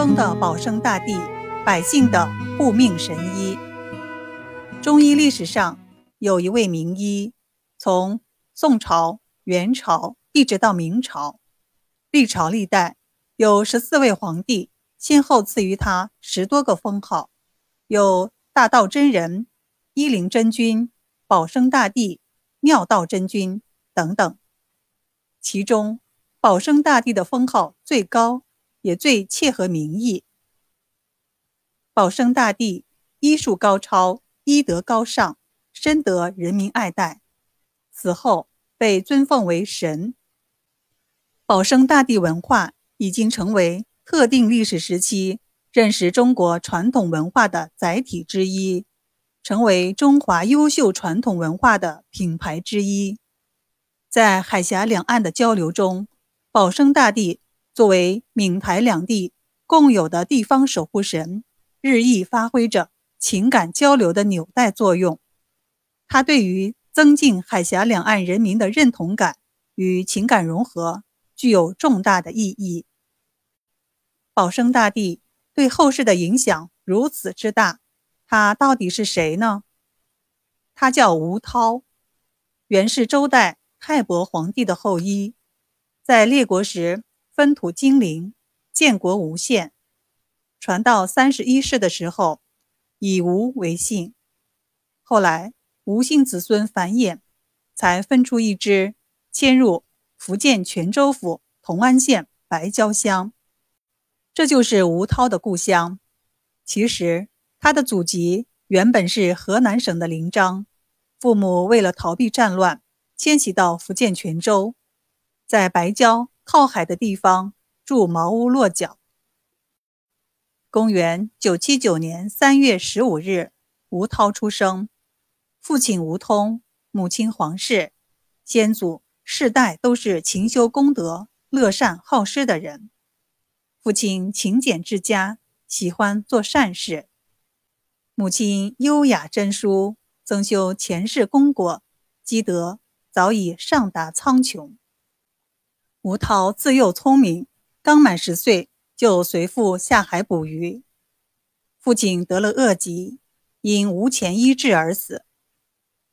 风的保生大帝，百姓的护命神医。中医历史上有一位名医，从宋朝、元朝一直到明朝，历朝历代有十四位皇帝先后赐予他十多个封号，有大道真人、医灵真君、保生大帝、妙道真君等等。其中，保生大帝的封号最高。也最切合民意。保生大帝医术高超，医德高尚，深得人民爱戴。死后被尊奉为神。保生大帝文化已经成为特定历史时期认识中国传统文化的载体之一，成为中华优秀传统文化的品牌之一。在海峡两岸的交流中，保生大帝。作为闽台两地共有的地方守护神，日益发挥着情感交流的纽带作用。它对于增进海峡两岸人民的认同感与情感融合具有重大的意义。保生大帝对后世的影响如此之大，他到底是谁呢？他叫吴涛，原是周代泰伯皇帝的后裔，在列国时。分土精灵，建国无限。传到三十一世的时候，以吴为姓。后来吴姓子孙繁衍，才分出一支，迁入福建泉州府同安县白蕉乡。这就是吴涛的故乡。其实他的祖籍原本是河南省的临漳，父母为了逃避战乱，迁徙到福建泉州，在白蕉。靠海的地方住茅屋落脚。公元九七九年三月十五日，吴涛出生，父亲吴通，母亲黄氏，先祖世代都是勤修功德、乐善好施的人。父亲勤俭治家，喜欢做善事；母亲优雅珍淑，增修前世功果，积德早已上达苍穹。吴涛自幼聪明，刚满十岁就随父下海捕鱼。父亲得了恶疾，因无钱医治而死。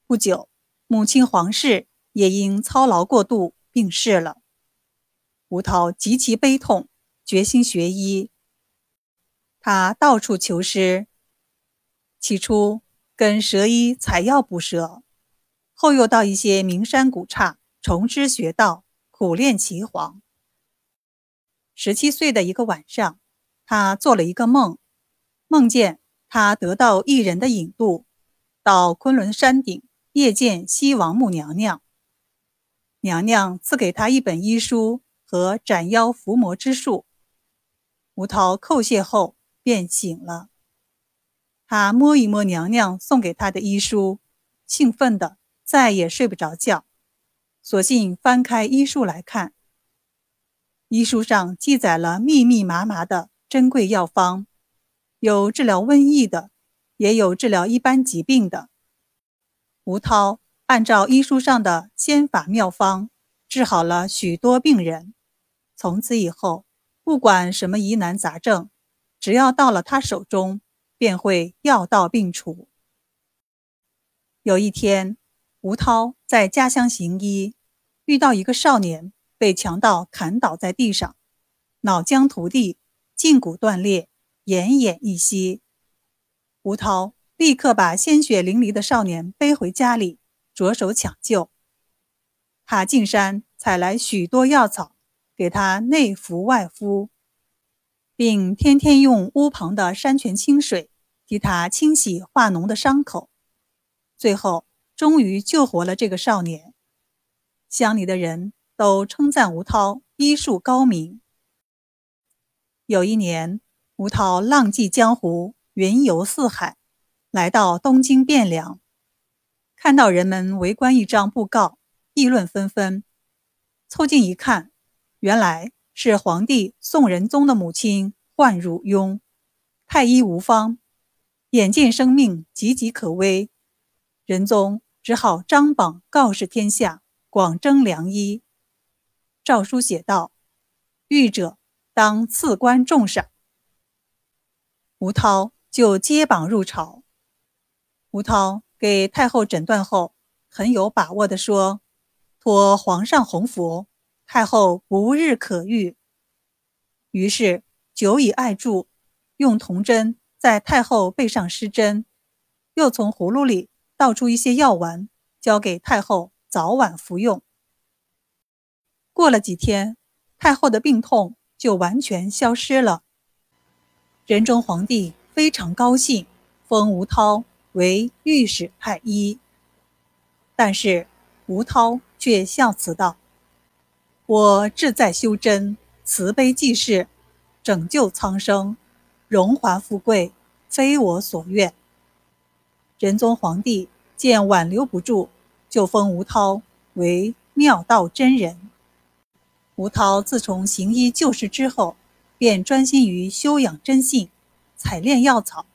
不久，母亲黄氏也因操劳过度病逝了。吴涛极其悲痛，决心学医。他到处求师，起初跟蛇医采药捕蛇，后又到一些名山古刹重师学道。苦练岐黄。十七岁的一个晚上，他做了一个梦，梦见他得到一人的引渡，到昆仑山顶谒见西王母娘娘。娘娘赐给他一本医书和斩妖伏魔之术。吴涛叩谢后便醒了。他摸一摸娘娘送给他的医书，兴奋的再也睡不着觉。索性翻开医书来看，医书上记载了密密麻麻的珍贵药方，有治疗瘟疫的，也有治疗一般疾病的。吴涛按照医书上的仙法妙方，治好了许多病人。从此以后，不管什么疑难杂症，只要到了他手中，便会药到病除。有一天，吴涛在家乡行医。遇到一个少年被强盗砍倒在地上，脑浆涂地，胫骨断裂，奄奄一息。吴涛立刻把鲜血淋漓的少年背回家里，着手抢救。他进山采来许多药草，给他内服外敷，并天天用屋旁的山泉清水替他清洗化脓的伤口。最后，终于救活了这个少年。乡里的人都称赞吴涛医术高明。有一年，吴涛浪迹江湖，云游四海，来到东京汴梁，看到人们围观一张布告，议论纷纷。凑近一看，原来是皇帝宋仁宗的母亲患乳痈，太医无方，眼见生命岌岌可危，仁宗只好张榜告示天下。广征良医，诏书写道：“欲者当赐官重赏，吴涛就接榜入朝。吴涛给太后诊断后，很有把握地说：“托皇上洪福，太后不日可愈。”于是久以爱注，用铜针在太后背上施针，又从葫芦里倒出一些药丸，交给太后早晚服用。过了几天，太后的病痛就完全消失了。仁宗皇帝非常高兴，封吴涛为御史太医。但是吴涛却笑辞道：“我志在修真，慈悲济世，拯救苍生，荣华富贵非我所愿。”仁宗皇帝见挽留不住，就封吴涛为妙道真人。吴涛自从行医救世之后。便专心于修养真性，采炼药草。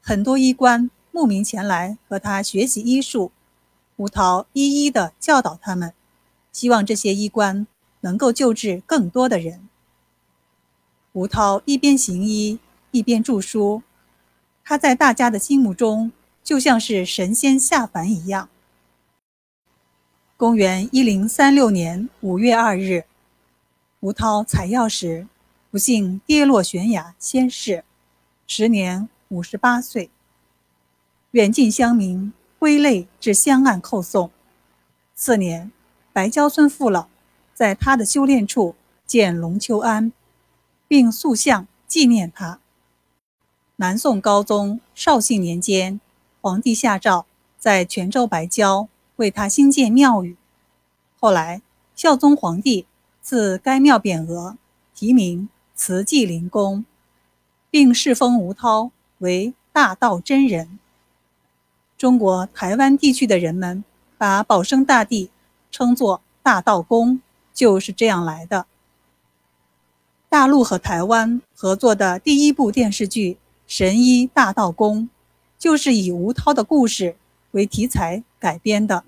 很多医官慕名前来和他学习医术，吴涛一一的教导他们，希望这些医官能够救治更多的人。吴涛一边行医，一边著书，他在大家的心目中就像是神仙下凡一样。公元一零三六年五月二日，吴涛采药时。不幸跌落悬崖，仙逝，时年五十八岁。远近乡民挥泪至香岸叩送。次年，白蕉村父老在他的修炼处建龙丘庵，并塑像纪念他。南宋高宗绍兴年间，皇帝下诏在泉州白蕉为他兴建庙宇。后来，孝宗皇帝赐该庙匾额，题名。慈济灵宫，并世封吴涛为大道真人。中国台湾地区的人们把保生大帝称作大道公，就是这样来的。大陆和台湾合作的第一部电视剧《神医大道公》，就是以吴涛的故事为题材改编的。